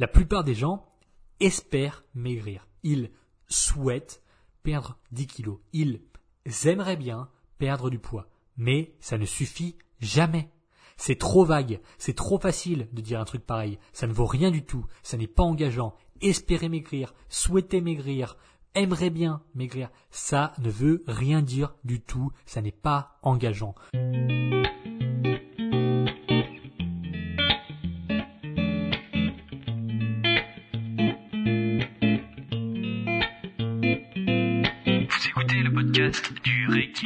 La plupart des gens espèrent maigrir. Ils souhaitent perdre 10 kilos. Ils aimeraient bien perdre du poids. Mais ça ne suffit jamais. C'est trop vague, c'est trop facile de dire un truc pareil. Ça ne vaut rien du tout, ça n'est pas engageant. Espérer maigrir, souhaiter maigrir, aimerait bien maigrir, ça ne veut rien dire du tout, ça n'est pas engageant.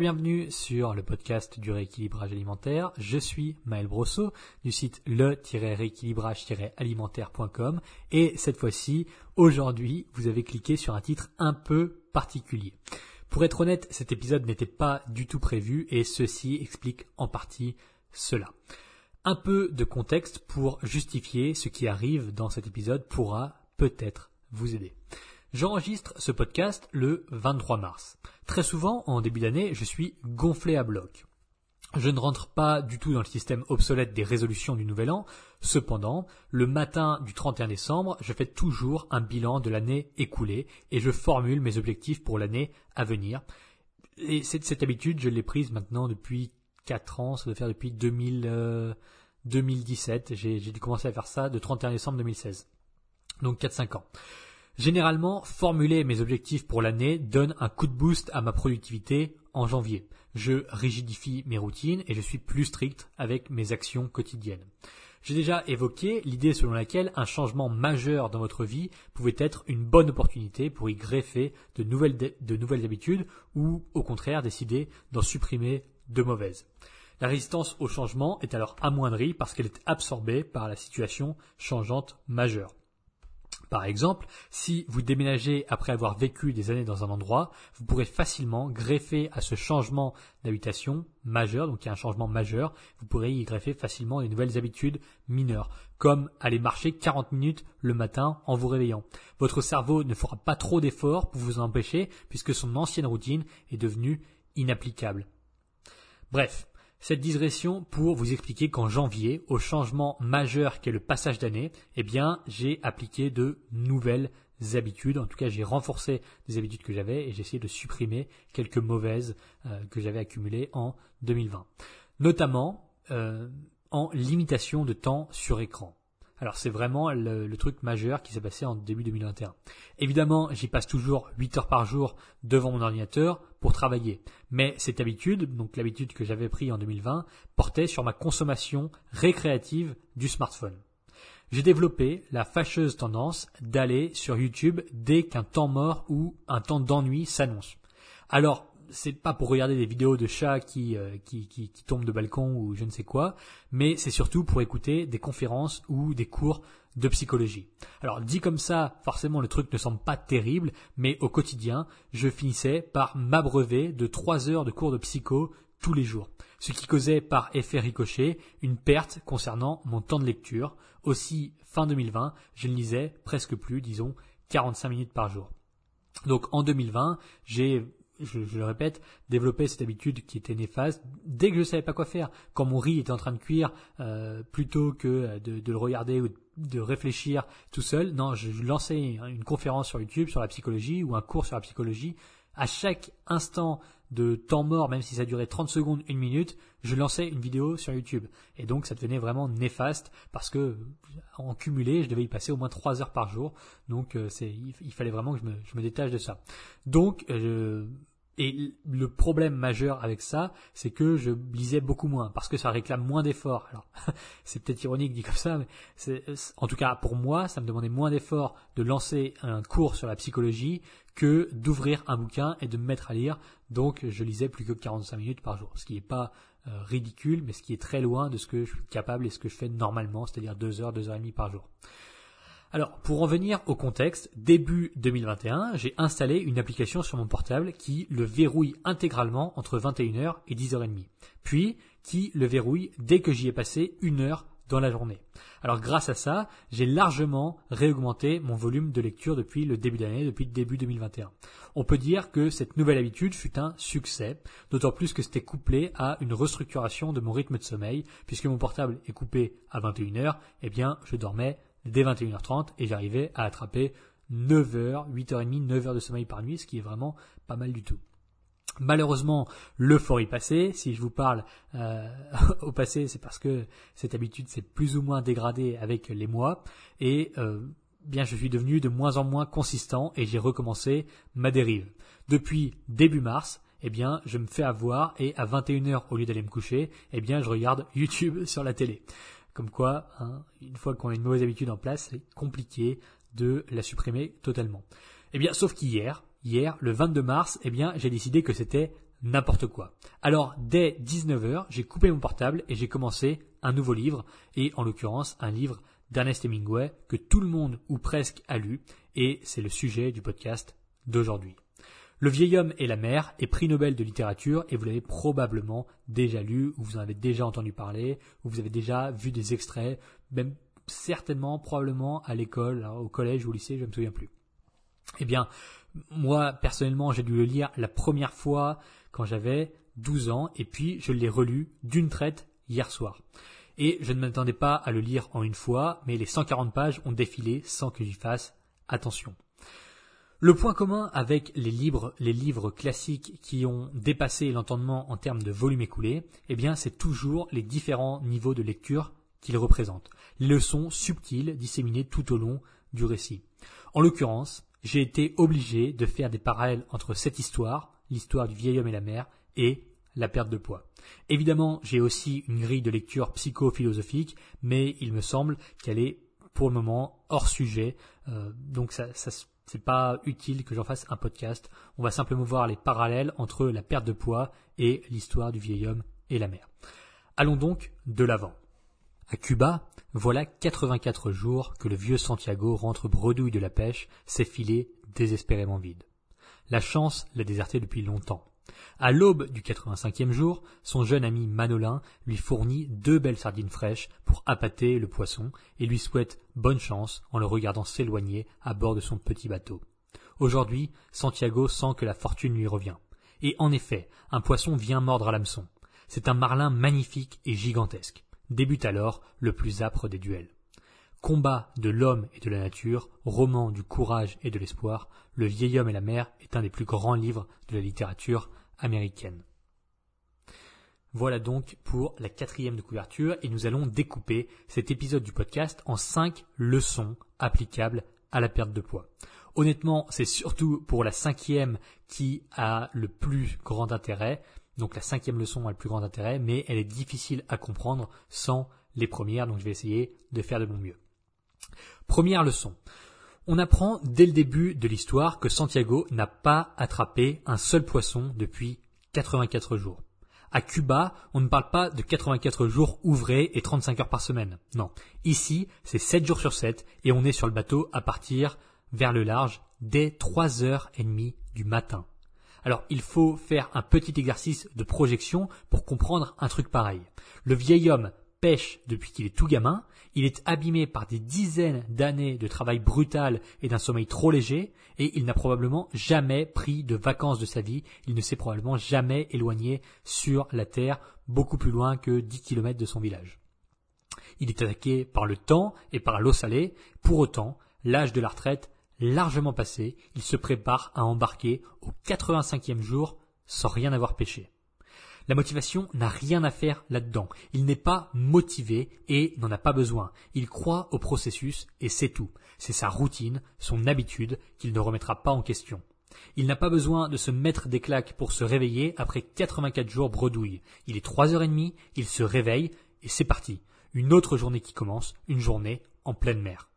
Bienvenue sur le podcast du rééquilibrage alimentaire. Je suis Maël Brosseau du site le-rééquilibrage-alimentaire.com et cette fois-ci, aujourd'hui, vous avez cliqué sur un titre un peu particulier. Pour être honnête, cet épisode n'était pas du tout prévu et ceci explique en partie cela. Un peu de contexte pour justifier ce qui arrive dans cet épisode pourra peut-être vous aider. J'enregistre ce podcast le 23 mars. Très souvent, en début d'année, je suis gonflé à bloc. Je ne rentre pas du tout dans le système obsolète des résolutions du nouvel an. Cependant, le matin du 31 décembre, je fais toujours un bilan de l'année écoulée et je formule mes objectifs pour l'année à venir. Et cette, habitude, je l'ai prise maintenant depuis 4 ans, ça doit faire depuis 2000, 2017. J'ai dû commencer à faire ça de 31 décembre 2016. Donc 4-5 ans. Généralement, formuler mes objectifs pour l'année donne un coup de boost à ma productivité en janvier. Je rigidifie mes routines et je suis plus strict avec mes actions quotidiennes. J'ai déjà évoqué l'idée selon laquelle un changement majeur dans votre vie pouvait être une bonne opportunité pour y greffer de nouvelles, de nouvelles habitudes ou au contraire décider d'en supprimer de mauvaises. La résistance au changement est alors amoindrie parce qu'elle est absorbée par la situation changeante majeure. Par exemple, si vous déménagez après avoir vécu des années dans un endroit, vous pourrez facilement greffer à ce changement d'habitation majeur, donc il y a un changement majeur, vous pourrez y greffer facilement des nouvelles habitudes mineures, comme aller marcher 40 minutes le matin en vous réveillant. Votre cerveau ne fera pas trop d'efforts pour vous empêcher puisque son ancienne routine est devenue inapplicable. Bref, cette digression pour vous expliquer qu'en janvier, au changement majeur qu'est le passage d'année, eh bien, j'ai appliqué de nouvelles habitudes. En tout cas, j'ai renforcé des habitudes que j'avais et j'ai essayé de supprimer quelques mauvaises euh, que j'avais accumulées en 2020. Notamment euh, en limitation de temps sur écran. Alors c'est vraiment le, truc majeur qui s'est passé en début 2021. Évidemment, j'y passe toujours 8 heures par jour devant mon ordinateur travailler. Mais cette habitude, donc l'habitude que j'avais prise en 2020, portait sur ma consommation récréative du smartphone. J'ai développé la fâcheuse tendance d'aller sur YouTube dès qu'un temps mort ou un temps d'ennui s'annonce. Alors, c'est pas pour regarder des vidéos de chats qui, euh, qui, tombent de balcon ou je ne sais quoi, mais c'est surtout pour écouter des conférences ou des cours de psychologie. Alors dit comme ça, forcément le truc ne semble pas terrible, mais au quotidien, je finissais par m'abreuver de trois heures de cours de psycho tous les jours, ce qui causait par effet ricochet une perte concernant mon temps de lecture. Aussi, fin 2020, je ne lisais presque plus, disons, 45 minutes par jour. Donc en 2020, j'ai je, le répète, développer cette habitude qui était néfaste. Dès que je savais pas quoi faire, quand mon riz était en train de cuire, euh, plutôt que de, le regarder ou de réfléchir tout seul, non, je, lançais une conférence sur YouTube sur la psychologie ou un cours sur la psychologie. À chaque instant de temps mort, même si ça durait 30 secondes, une minute, je lançais une vidéo sur YouTube. Et donc ça devenait vraiment néfaste parce que en cumulé, je devais y passer au moins 3 heures par jour. Donc euh, c'est, il, fallait vraiment que je me, je me détache de ça. Donc euh, et le problème majeur avec ça, c'est que je lisais beaucoup moins parce que ça réclame moins d'efforts. Alors, c'est peut-être ironique dit comme ça, mais en tout cas pour moi, ça me demandait moins d'efforts de lancer un cours sur la psychologie que d'ouvrir un bouquin et de me mettre à lire. Donc, je lisais plus que 45 minutes par jour, ce qui n'est pas euh, ridicule, mais ce qui est très loin de ce que je suis capable et ce que je fais normalement, c'est-à-dire deux heures, deux heures et demie par jour. Alors, pour en venir au contexte, début 2021, j'ai installé une application sur mon portable qui le verrouille intégralement entre 21h et 10h30, puis qui le verrouille dès que j'y ai passé une heure dans la journée. Alors grâce à ça, j'ai largement réaugmenté mon volume de lecture depuis le début d'année, depuis le début 2021. On peut dire que cette nouvelle habitude fut un succès, d'autant plus que c'était couplé à une restructuration de mon rythme de sommeil, puisque mon portable est coupé à 21h, eh bien je dormais dès 21h30 et j'arrivais à attraper 9h, 8h30, 9h de sommeil par nuit, ce qui est vraiment pas mal du tout. Malheureusement, l'euphorie passée, si je vous parle euh, au passé, c'est parce que cette habitude s'est plus ou moins dégradée avec les mois et euh, bien je suis devenu de moins en moins consistant et j'ai recommencé ma dérive. Depuis début mars, eh bien, je me fais avoir et à 21h au lieu d'aller me coucher, eh bien, je regarde YouTube sur la télé. Comme quoi, hein, une fois qu'on a une mauvaise habitude en place, c'est compliqué de la supprimer totalement. Eh bien, sauf qu'hier, hier, le 22 mars, eh bien, j'ai décidé que c'était n'importe quoi. Alors, dès 19h, j'ai coupé mon portable et j'ai commencé un nouveau livre, et en l'occurrence, un livre d'Ernest Hemingway que tout le monde ou presque a lu, et c'est le sujet du podcast d'aujourd'hui. Le vieil homme et la mer est prix Nobel de littérature et vous l'avez probablement déjà lu ou vous en avez déjà entendu parler ou vous avez déjà vu des extraits, même certainement, probablement à l'école, au collège ou au lycée, je ne me souviens plus. Eh bien, moi, personnellement, j'ai dû le lire la première fois quand j'avais 12 ans, et puis je l'ai relu d'une traite hier soir. Et je ne m'attendais pas à le lire en une fois, mais les 140 pages ont défilé sans que j'y fasse attention. Le point commun avec les livres, classiques qui ont dépassé l'entendement en termes de volume écoulé, eh bien, c'est toujours les différents niveaux de lecture qu'ils représentent. Les leçons subtiles disséminées tout au long du récit. En l'occurrence, j'ai été obligé de faire des parallèles entre cette histoire, l'histoire du vieil homme et la mer, et la perte de poids. Évidemment, j'ai aussi une grille de lecture psychophilosophique, mais il me semble qu'elle est pour le moment hors sujet, euh, donc ça, ça c'est pas utile que j'en fasse un podcast. On va simplement voir les parallèles entre la perte de poids et l'histoire du vieil homme et la mer. Allons donc de l'avant. À Cuba, voilà 84 jours que le vieux Santiago rentre bredouille de la pêche, ses filets désespérément vides. La chance l'a déserté depuis longtemps. À l'aube du 85e jour, son jeune ami Manolin lui fournit deux belles sardines fraîches pour appâter le poisson et lui souhaite bonne chance en le regardant s'éloigner à bord de son petit bateau. Aujourd'hui, Santiago sent que la fortune lui revient. Et en effet, un poisson vient mordre à l'hameçon. C'est un marlin magnifique et gigantesque. Débute alors le plus âpre des duels. Combat de l'homme et de la nature, roman du courage et de l'espoir, Le vieil homme et la mer est un des plus grands livres de la littérature Voilà donc pour la quatrième de couverture et nous allons découper cet épisode du podcast en cinq leçons applicables à la perte de poids. Honnêtement, c'est surtout pour la cinquième qui a le plus grand intérêt. Donc la cinquième leçon a le plus grand intérêt, mais elle est difficile à comprendre sans les premières, donc je vais essayer de faire de mon mieux. Première leçon. On apprend dès le début de l'histoire que Santiago n'a pas attrapé un seul poisson depuis 84 jours. À Cuba, on ne parle pas de 84 jours ouvrés et 35 heures par semaine. Non. Ici, c'est 7 jours sur 7 et on est sur le bateau à partir vers le large dès 3 heures et demie du matin. Alors il faut faire un petit exercice de projection pour comprendre un truc pareil. Le vieil homme pêche depuis qu'il est tout gamin, il est abîmé par des dizaines d'années de travail brutal et d'un sommeil trop léger, et il n'a probablement jamais pris de vacances de sa vie, il ne s'est probablement jamais éloigné sur la terre beaucoup plus loin que 10 kilomètres de son village. Il est attaqué par le temps et par l'eau salée, pour autant, l'âge de la retraite largement passé, il se prépare à embarquer au 85e jour sans rien avoir pêché. La motivation n'a rien à faire là-dedans. Il n'est pas motivé et n'en a pas besoin. Il croit au processus et c'est tout. C'est sa routine, son habitude qu'il ne remettra pas en question. Il n'a pas besoin de se mettre des claques pour se réveiller après 84 jours bredouille. Il est 3h30, il se réveille et c'est parti. Une autre journée qui commence, une journée en pleine mer.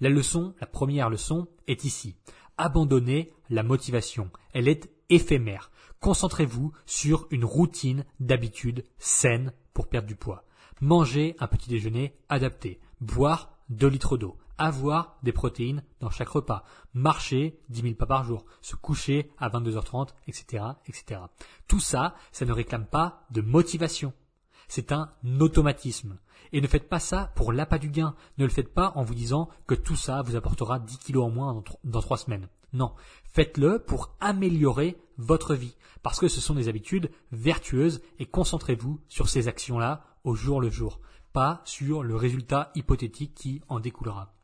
La leçon, la première leçon, est ici. Abandonnez la motivation. Elle est éphémère. Concentrez-vous sur une routine d'habitude saine pour perdre du poids. Mangez un petit déjeuner adapté. Boire 2 litres d'eau. avoir des protéines dans chaque repas, marcher 10 000 pas par jour, se coucher à 22h30, etc., etc. Tout ça, ça ne réclame pas de motivation. C'est un automatisme. Et ne faites pas ça pour l'appât du gain. Ne le faites pas en vous disant que tout ça vous apportera 10 kilos en moins dans trois semaines. Non. Faites-le pour améliorer votre vie. Parce que ce sont des habitudes vertueuses et concentrez-vous sur ces actions-là au jour le jour. Pas sur le résultat hypothétique qui en découlera.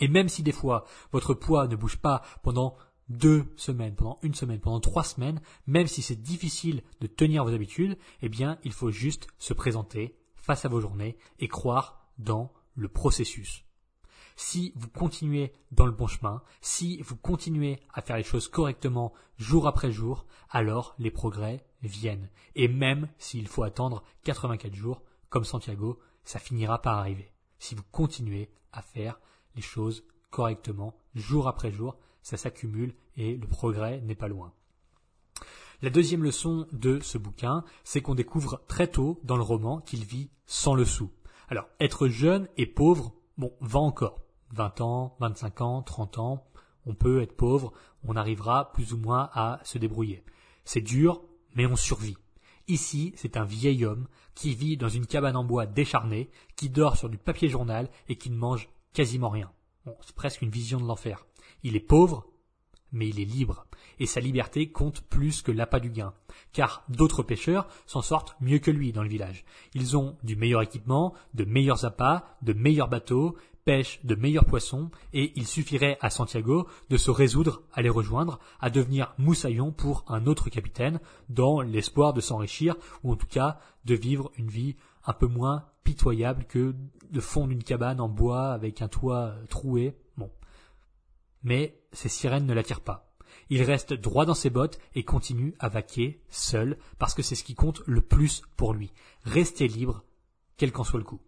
Et même si des fois votre poids ne bouge pas pendant deux semaines, pendant une semaine, pendant trois semaines, même si c'est difficile de tenir vos habitudes, eh bien, il faut juste se présenter face à vos journées et croire dans le processus. Si vous continuez dans le bon chemin, si vous continuez à faire les choses correctement jour après jour, alors les progrès viennent. Et même s'il faut attendre 84 jours, comme Santiago, ça finira par arriver. Si vous continuez à faire les choses correctement jour après jour, ça s'accumule et le progrès n'est pas loin. La deuxième leçon de ce bouquin, c'est qu'on découvre très tôt dans le roman qu'il vit sans le sou. Alors, être jeune et pauvre, bon, va encore. 20 ans, 25 ans, 30 ans, on peut être pauvre, on arrivera plus ou moins à se débrouiller. C'est dur, mais on survit. Ici, c'est un vieil homme qui vit dans une cabane en bois décharnée, qui dort sur du papier journal et qui ne mange quasiment rien. c'est presque une vision de l'enfer. Il est pauvre, mais il est libre, et sa liberté compte plus que l'appât du gain, car d'autres pêcheurs s'en sortent mieux que lui dans le village. Ils ont du meilleur équipement, de meilleurs appâts, de meilleurs bateaux, pêchent de meilleurs poissons, et il suffirait à Santiago de se résoudre à les rejoindre, à devenir moussaillon pour un autre capitaine, dans l'espoir de s'enrichir, ou en tout cas de vivre une vie un peu moins pitoyable que de fondre une cabane en bois avec un toit troué. Bon. Mais ces sirènes ne l'attirent pas. Il reste droit dans ses bottes et continue à vaquer seul parce que c'est ce qui compte le plus pour lui. Rester libre, quel qu'en soit le coup.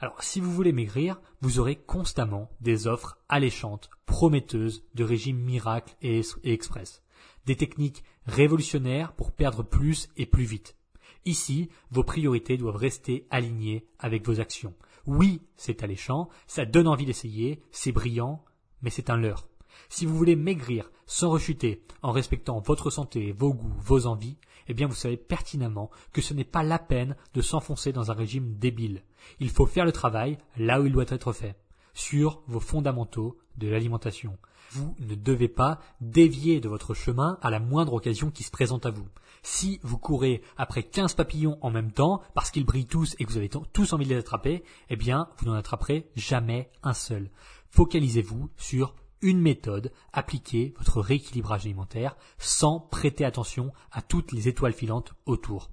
Alors, si vous voulez maigrir, vous aurez constamment des offres alléchantes, prometteuses de régimes miracles et, et express. Des techniques révolutionnaires pour perdre plus et plus vite. Ici, vos priorités doivent rester alignées avec vos actions. Oui, c'est alléchant, ça donne envie d'essayer, c'est brillant, mais c'est un leurre. Si vous voulez maigrir sans rechuter, en respectant votre santé, vos goûts, vos envies, eh bien vous savez pertinemment que ce n'est pas la peine de s'enfoncer dans un régime débile. Il faut faire le travail là où il doit être fait, sur vos fondamentaux de l'alimentation. Vous ne devez pas dévier de votre chemin à la moindre occasion qui se présente à vous. Si vous courez après 15 papillons en même temps, parce qu'ils brillent tous et que vous avez tous envie de les attraper, eh bien, vous n'en attraperez jamais un seul. Focalisez-vous sur une méthode, appliquez votre rééquilibrage alimentaire sans prêter attention à toutes les étoiles filantes autour.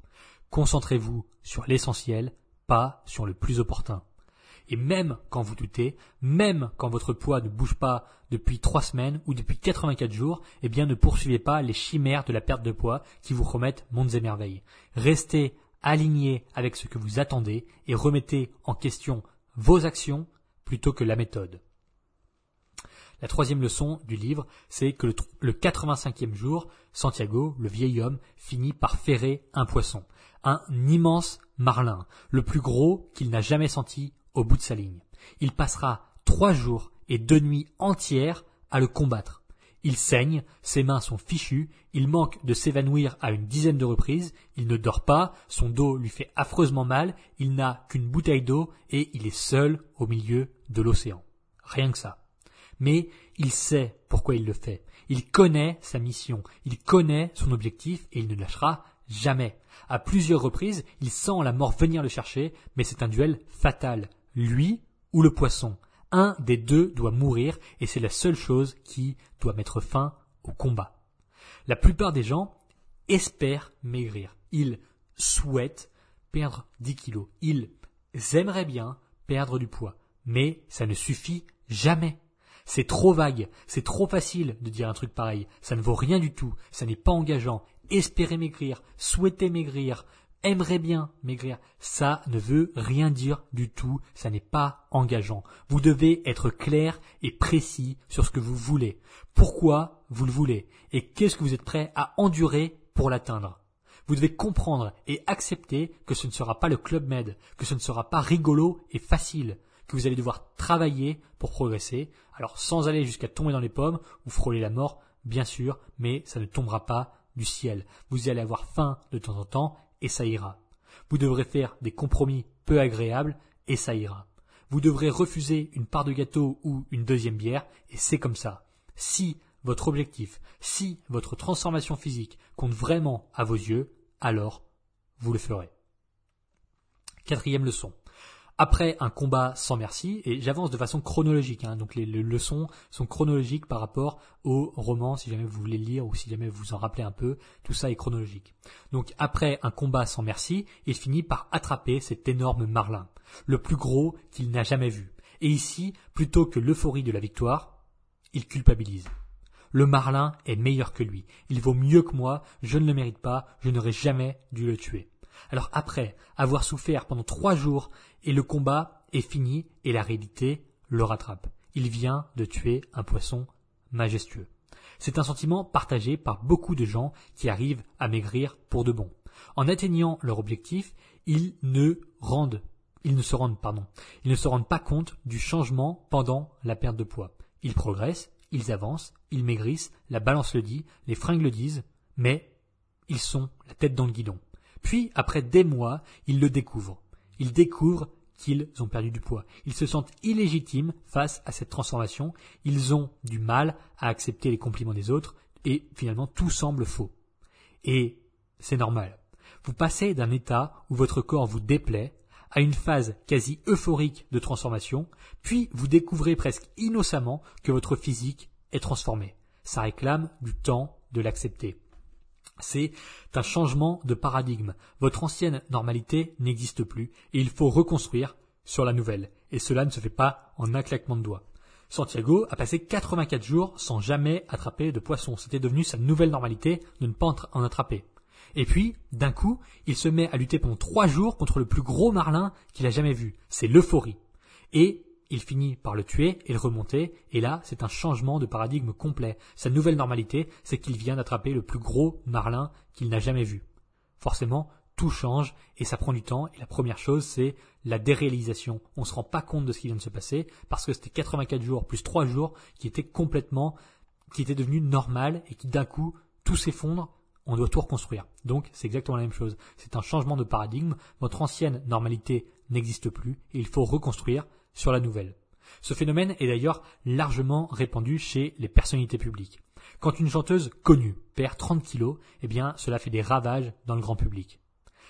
Concentrez-vous sur l'essentiel, pas sur le plus opportun. Et même quand vous doutez, même quand votre poids ne bouge pas depuis trois semaines ou depuis 84 jours, eh bien ne poursuivez pas les chimères de la perte de poids qui vous remettent mondes et merveilles. Restez aligné avec ce que vous attendez et remettez en question vos actions plutôt que la méthode. La troisième leçon du livre, c'est que le, 85e jour, Santiago, le vieil homme, finit par ferrer un poisson, un immense marlin, le plus gros qu'il n'a jamais senti au bout de sa ligne. Il passera trois jours et deux nuits entières à le combattre. Il saigne, ses mains sont fichues, il manque de s'évanouir à une dizaine de reprises, il ne dort pas, son dos lui fait affreusement mal, il n'a qu'une bouteille d'eau et il est seul au milieu de l'océan. Rien que ça mais il sait pourquoi il le fait. Il connaît sa mission, il connaît son objectif et il ne lâchera jamais. À plusieurs reprises, il sent la mort venir le chercher, mais c'est un duel fatal. Lui ou le poisson. Un des deux doit mourir et c'est la seule chose qui doit mettre fin au combat. La plupart des gens espèrent maigrir. Ils souhaitent perdre 10 kilos. Ils aimeraient bien perdre du poids. Mais ça ne suffit jamais. C'est trop vague, c'est trop facile de dire un truc pareil. Ça ne vaut rien du tout, ça n'est pas engageant. Espérer maigrir, souhaiter maigrir, aimerait bien maigrir, ça ne veut rien dire du tout, ça n'est pas engageant. Vous devez être clair et précis sur ce que vous voulez. Pourquoi vous le voulez et qu'est-ce que vous êtes prêt à endurer pour l'atteindre? Vous devez comprendre et accepter que ce ne sera pas le Club Med, que ce ne sera pas rigolo et facile, que vous allez devoir travailler pour progresser. Alors sans aller jusqu'à tomber dans les pommes ou frôler la mort, bien sûr, mais ça ne tombera pas du ciel. Vous allez avoir faim de temps en temps et ça ira. Vous devrez faire des compromis peu agréables et ça ira. Vous devrez refuser une part de gâteau ou une deuxième bière et c'est comme ça. Si votre objectif, si votre transformation physique compte vraiment à vos yeux, alors vous le ferez. Quatrième leçon. Après un combat sans merci, et j'avance de façon chronologique, hein, donc les, leçons sont chronologiques par rapport au roman, si jamais vous voulez lire ou si jamais vous en rappelez un peu, tout ça est chronologique. Donc après un combat sans merci, il finit par attraper cet énorme marlin, le plus gros qu'il n'a jamais vu. Et ici, plutôt que l'euphorie de la victoire, il culpabilise. Le marlin est meilleur que lui, il vaut mieux que moi, je ne le mérite pas, je n'aurais jamais dû le tuer. Alors après avoir souffert pendant trois jours et le combat est fini et la réalité le rattrape. Il vient de tuer un poisson majestueux. C'est un sentiment partagé par beaucoup de gens qui arrivent à maigrir pour de bon. En atteignant leur objectif, ils ne rendent, ils ne se rendent, pardon, ils ne se rendent pas compte du changement pendant la perte de poids. Ils progressent, ils avancent, ils maigrissent, la balance le dit, les fringues le disent, mais ils sont la tête dans le guidon. Puis, après des mois, ils le découvrent. Ils découvrent qu'ils ont perdu du poids. Ils se sentent illégitimes face à cette transformation. Ils ont du mal à accepter les compliments des autres et finalement tout semble faux. Et c'est normal. Vous passez d'un état où votre corps vous déplaît à une phase quasi euphorique de transformation, puis vous découvrez presque innocemment que votre physique est transformé. Ça réclame du temps de l'accepter. C'est un changement de paradigme. Votre ancienne normalité n'existe plus et il faut reconstruire sur la nouvelle. Et cela ne se fait pas en un claquement de doigts. Santiago a passé 84 jours sans jamais attraper de poisson. C'était devenu sa nouvelle normalité de ne pas en attraper. Et puis, d'un coup, il se met à lutter pendant trois jours contre le plus gros marlin qu'il a jamais vu. C'est l'euphorie. Et il finit par le tuer et le remonter, et là, c'est un changement de paradigme complet. Sa nouvelle normalité, c'est qu'il vient d'attraper le plus gros marlin qu'il n'a jamais vu. Forcément, tout change et ça prend du temps. Et la première chose, c'est la déréalisation. On ne se rend pas compte de ce qui vient de se passer parce que c'était 84 jours plus 3 jours qui étaient complètement, qui étaient devenus normal et qui d'un coup, tout s'effondre. On doit tout reconstruire. Donc, c'est exactement la même chose. C'est un changement de paradigme. Votre ancienne normalité n'existe plus et il faut reconstruire sur la nouvelle. Ce phénomène est d'ailleurs largement répandu chez les personnalités publiques. Quand une chanteuse connue perd 30 kilos, eh bien, cela fait des ravages dans le grand public.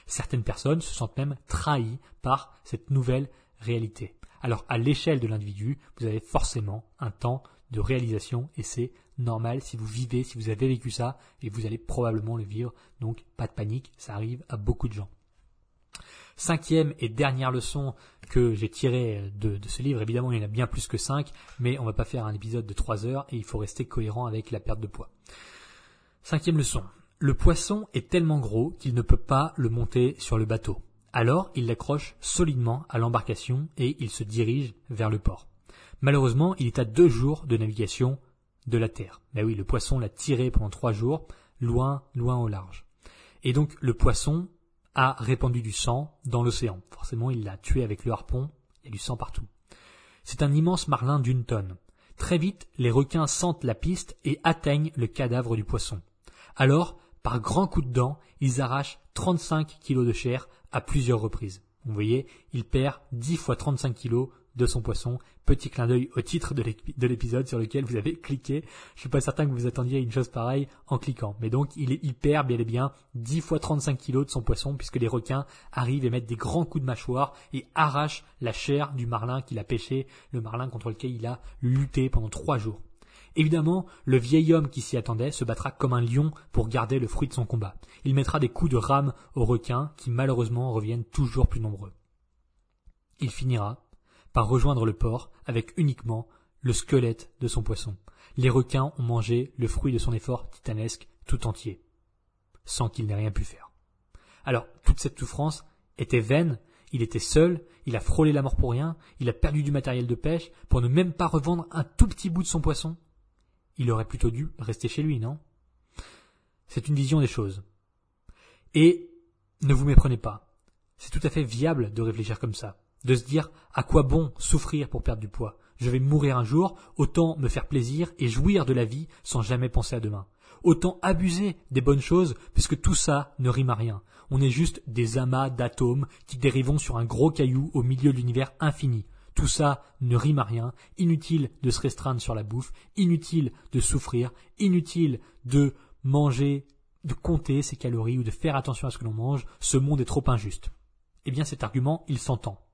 Certaines personnes se sentent même trahies par cette nouvelle réalité. Alors, à l'échelle de l'individu, vous avez forcément un temps de réalisation et c'est normal si vous vivez, si vous avez vécu ça et vous allez probablement le vivre. Donc, pas de panique, ça arrive à beaucoup de gens. Cinquième et dernière leçon que j'ai tirée de, ce livre, évidemment il y en a bien plus que cinq, mais on va pas faire un épisode de trois heures et il faut rester cohérent avec la perte de poids. Cinquième leçon. Le poisson est tellement gros qu'il ne peut pas le monter sur le bateau. Alors il l'accroche solidement à l'embarcation et il se dirige vers le port. Malheureusement, il est à deux jours de navigation de la terre. Mais oui, le poisson l'a tiré pendant trois jours, loin, loin au large. Et donc le poisson a répandu du sang dans l'océan. Forcément, il l'a tué avec le harpon, il y a du sang partout. C'est un immense marlin d'une tonne. Très vite, les requins sentent la piste et atteignent le cadavre du poisson. Alors, par grands coups de dents, ils arrachent 35 kilos de chair à plusieurs reprises. Vous voyez, il perd 10 fois 35 kilos de son poisson. Petit clin d'œil au titre de l'épisode sur lequel vous avez cliqué. Je suis pas certain que vous attendiez une chose pareille en cliquant. Mais donc, il est hyper, bien et bien 10 fois 35 kilos de son poisson puisque les requins arrivent et mettent des grands coups de mâchoire et arrachent la chair du marlin qu'il a pêché, le marlin contre lequel il a lutté pendant trois jours. Évidemment, le vieil homme qui s'y attendait se battra comme un lion pour garder le fruit de son combat. Il mettra des coups de rame aux requins qui malheureusement reviennent toujours plus nombreux. Il finira par rejoindre le port avec uniquement le squelette de son poisson. Les requins ont mangé le fruit de son effort titanesque tout entier, sans qu'il n'ait rien pu faire. Alors, toute cette souffrance était vaine, il était seul, il a frôlé la mort pour rien, il a perdu du matériel de pêche pour ne même pas revendre un tout petit bout de son poisson. Il aurait plutôt dû rester chez lui, non? C'est une vision des choses. Et ne vous méprenez pas. C'est tout à fait viable de réfléchir comme ça de se dire à quoi bon souffrir pour perdre du poids? Je vais mourir un jour, autant me faire plaisir et jouir de la vie sans jamais penser à demain. Autant abuser des bonnes choses puisque tout ça ne rime à rien. On est juste des amas d'atomes qui dérivons sur un gros caillou au milieu de l'univers infini. Tout ça ne rime à rien, inutile de se restreindre sur la bouffe, inutile de souffrir, inutile de manger, de compter ses calories ou de faire attention à ce que l'on mange, ce monde est trop injuste. Eh bien cet argument, il s'entend.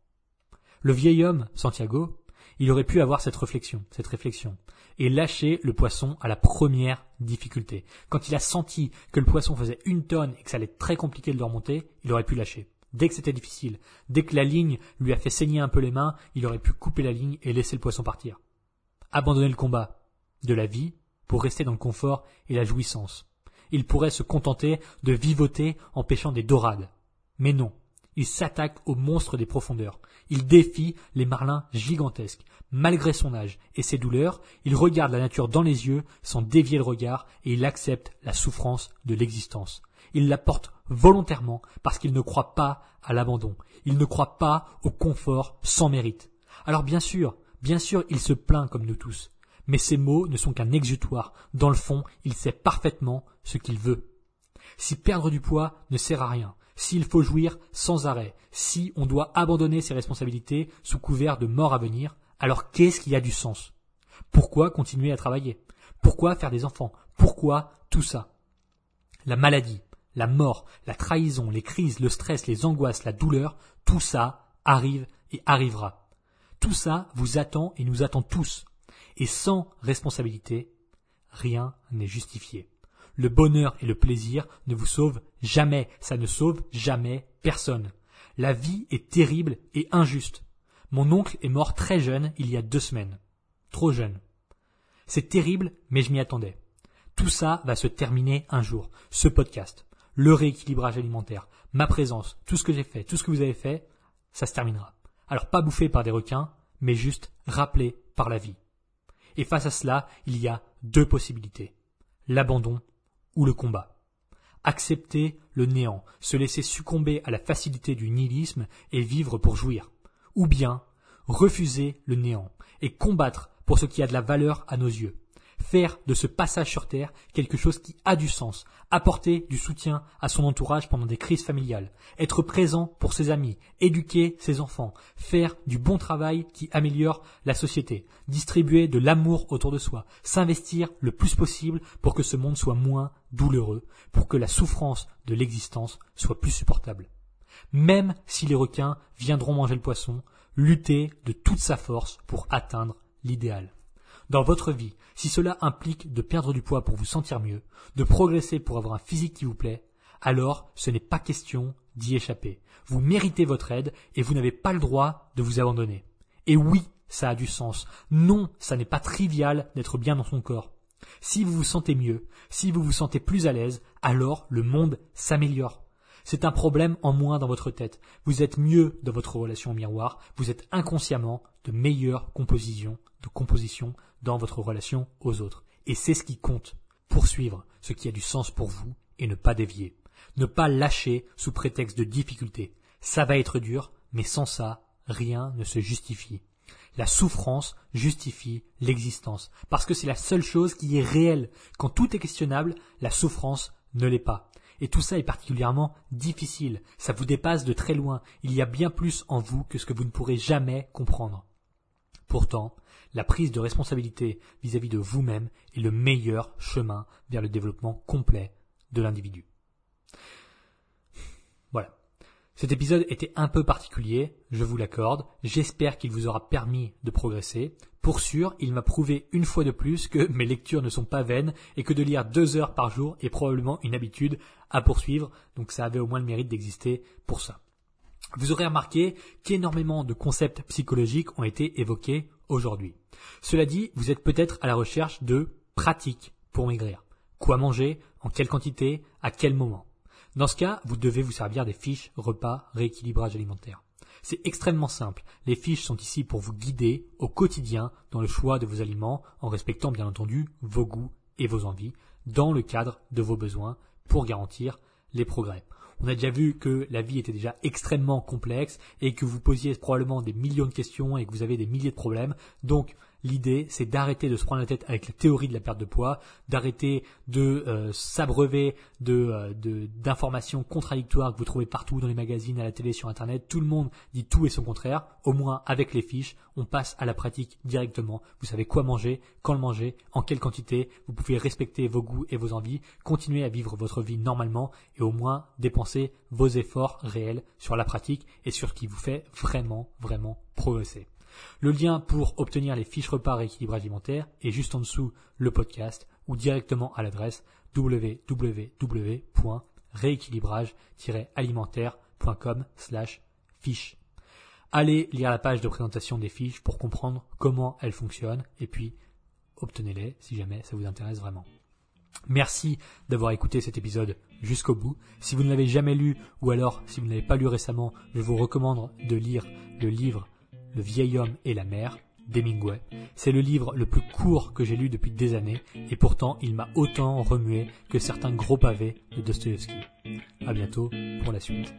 Le vieil homme, Santiago, il aurait pu avoir cette réflexion, cette réflexion, et lâcher le poisson à la première difficulté. Quand il a senti que le poisson faisait une tonne et que ça allait très compliqué de le remonter, il aurait pu lâcher. Dès que c'était difficile, dès que la ligne lui a fait saigner un peu les mains, il aurait pu couper la ligne et laisser le poisson partir. Abandonner le combat de la vie pour rester dans le confort et la jouissance. Il pourrait se contenter de vivoter en pêchant des dorades. Mais non, il s'attaque aux monstres des profondeurs. Il défie les marlins gigantesques. Malgré son âge et ses douleurs, il regarde la nature dans les yeux sans dévier le regard et il accepte la souffrance de l'existence. Il la porte volontairement parce qu'il ne croit pas à l'abandon. Il ne croit pas au confort sans mérite. Alors bien sûr, bien sûr, il se plaint comme nous tous. Mais ses mots ne sont qu'un exutoire. Dans le fond, il sait parfaitement ce qu'il veut. Si perdre du poids ne sert à rien, s'il faut jouir sans arrêt, si on doit abandonner ses responsabilités sous couvert de mort à venir, alors qu'est-ce qui a du sens? Pourquoi continuer à travailler? Pourquoi faire des enfants? Pourquoi tout ça? La maladie, la mort, la trahison, les crises, le stress, les angoisses, la douleur, tout ça arrive et arrivera. Tout ça vous attend et nous attend tous. Et sans responsabilité, rien n'est justifié. Le bonheur et le plaisir ne vous sauvent jamais, ça ne sauve jamais personne. La vie est terrible et injuste. Mon oncle est mort très jeune il y a deux semaines. Trop jeune. C'est terrible, mais je m'y attendais. Tout ça va se terminer un jour. Ce podcast, le rééquilibrage alimentaire, ma présence, tout ce que j'ai fait, tout ce que vous avez fait, ça se terminera. Alors pas bouffé par des requins, mais juste rappelé par la vie. Et face à cela, il y a deux possibilités. L'abandon ou le combat. Accepter le néant, se laisser succomber à la facilité du nihilisme et vivre pour jouir. Ou bien refuser le néant et combattre pour ce qui a de la valeur à nos yeux faire de ce passage sur Terre quelque chose qui a du sens, apporter du soutien à son entourage pendant des crises familiales, être présent pour ses amis, éduquer ses enfants, faire du bon travail qui améliore la société, distribuer de l'amour autour de soi, s'investir le plus possible pour que ce monde soit moins douloureux, pour que la souffrance de l'existence soit plus supportable. Même si les requins viendront manger le poisson, lutter de toute sa force pour atteindre l'idéal. Dans votre vie, si cela implique de perdre du poids pour vous sentir mieux, de progresser pour avoir un physique qui vous plaît, alors ce n'est pas question d'y échapper. Vous méritez votre aide et vous n'avez pas le droit de vous abandonner. Et oui, ça a du sens. Non, ça n'est pas trivial d'être bien dans son corps. Si vous vous sentez mieux, si vous vous sentez plus à l'aise, alors le monde s'améliore. C'est un problème en moins dans votre tête. Vous êtes mieux dans votre relation au miroir, vous êtes inconsciemment de meilleure composition, de composition dans votre relation aux autres. Et c'est ce qui compte. Poursuivre ce qui a du sens pour vous et ne pas dévier. Ne pas lâcher sous prétexte de difficulté. Ça va être dur, mais sans ça, rien ne se justifie. La souffrance justifie l'existence, parce que c'est la seule chose qui est réelle. Quand tout est questionnable, la souffrance ne l'est pas. Et tout ça est particulièrement difficile. Ça vous dépasse de très loin. Il y a bien plus en vous que ce que vous ne pourrez jamais comprendre. Pourtant, la prise de responsabilité vis-à-vis de vous-même est le meilleur chemin vers le développement complet de l'individu. Voilà. Cet épisode était un peu particulier, je vous l'accorde. J'espère qu'il vous aura permis de progresser. Pour sûr, il m'a prouvé une fois de plus que mes lectures ne sont pas vaines et que de lire deux heures par jour est probablement une habitude à poursuivre. Donc ça avait au moins le mérite d'exister pour ça. Vous aurez remarqué qu'énormément de concepts psychologiques ont été évoqués aujourd'hui. Cela dit, vous êtes peut-être à la recherche de pratiques pour maigrir. Quoi manger, en quelle quantité, à quel moment. Dans ce cas, vous devez vous servir des fiches repas rééquilibrage alimentaire. C'est extrêmement simple. Les fiches sont ici pour vous guider au quotidien dans le choix de vos aliments en respectant bien entendu vos goûts et vos envies dans le cadre de vos besoins pour garantir les progrès. On a déjà vu que la vie était déjà extrêmement complexe et que vous posiez probablement des millions de questions et que vous avez des milliers de problèmes. Donc, L'idée, c'est d'arrêter de se prendre la tête avec la théorie de la perte de poids, d'arrêter de euh, s'abreuver euh, de, d'informations contradictoires que vous trouvez partout dans les magazines, à la télé, sur Internet. Tout le monde dit tout et son contraire. Au moins, avec les fiches, on passe à la pratique directement. Vous savez quoi manger, quand le manger, en quelle quantité. Vous pouvez respecter vos goûts et vos envies, continuer à vivre votre vie normalement et au moins dépenser vos efforts réels sur la pratique et sur ce qui vous fait vraiment, vraiment progresser. Le lien pour obtenir les fiches repas rééquilibrage alimentaire est juste en dessous le podcast ou directement à l'adresse www.rééquilibrage-alimentaire.com slash fiches. Allez lire la page de présentation des fiches pour comprendre comment elles fonctionnent et puis obtenez-les si jamais ça vous intéresse vraiment. Merci d'avoir écouté cet épisode jusqu'au bout. Si vous ne l'avez jamais lu ou alors si vous ne l'avez pas lu récemment, je vous recommande de lire le livre le vieil homme et la mer d'Hemingway. C'est le livre le plus court que j'ai lu depuis des années et pourtant il m'a autant remué que certains gros pavés de Dostoevsky. À bientôt pour la suite.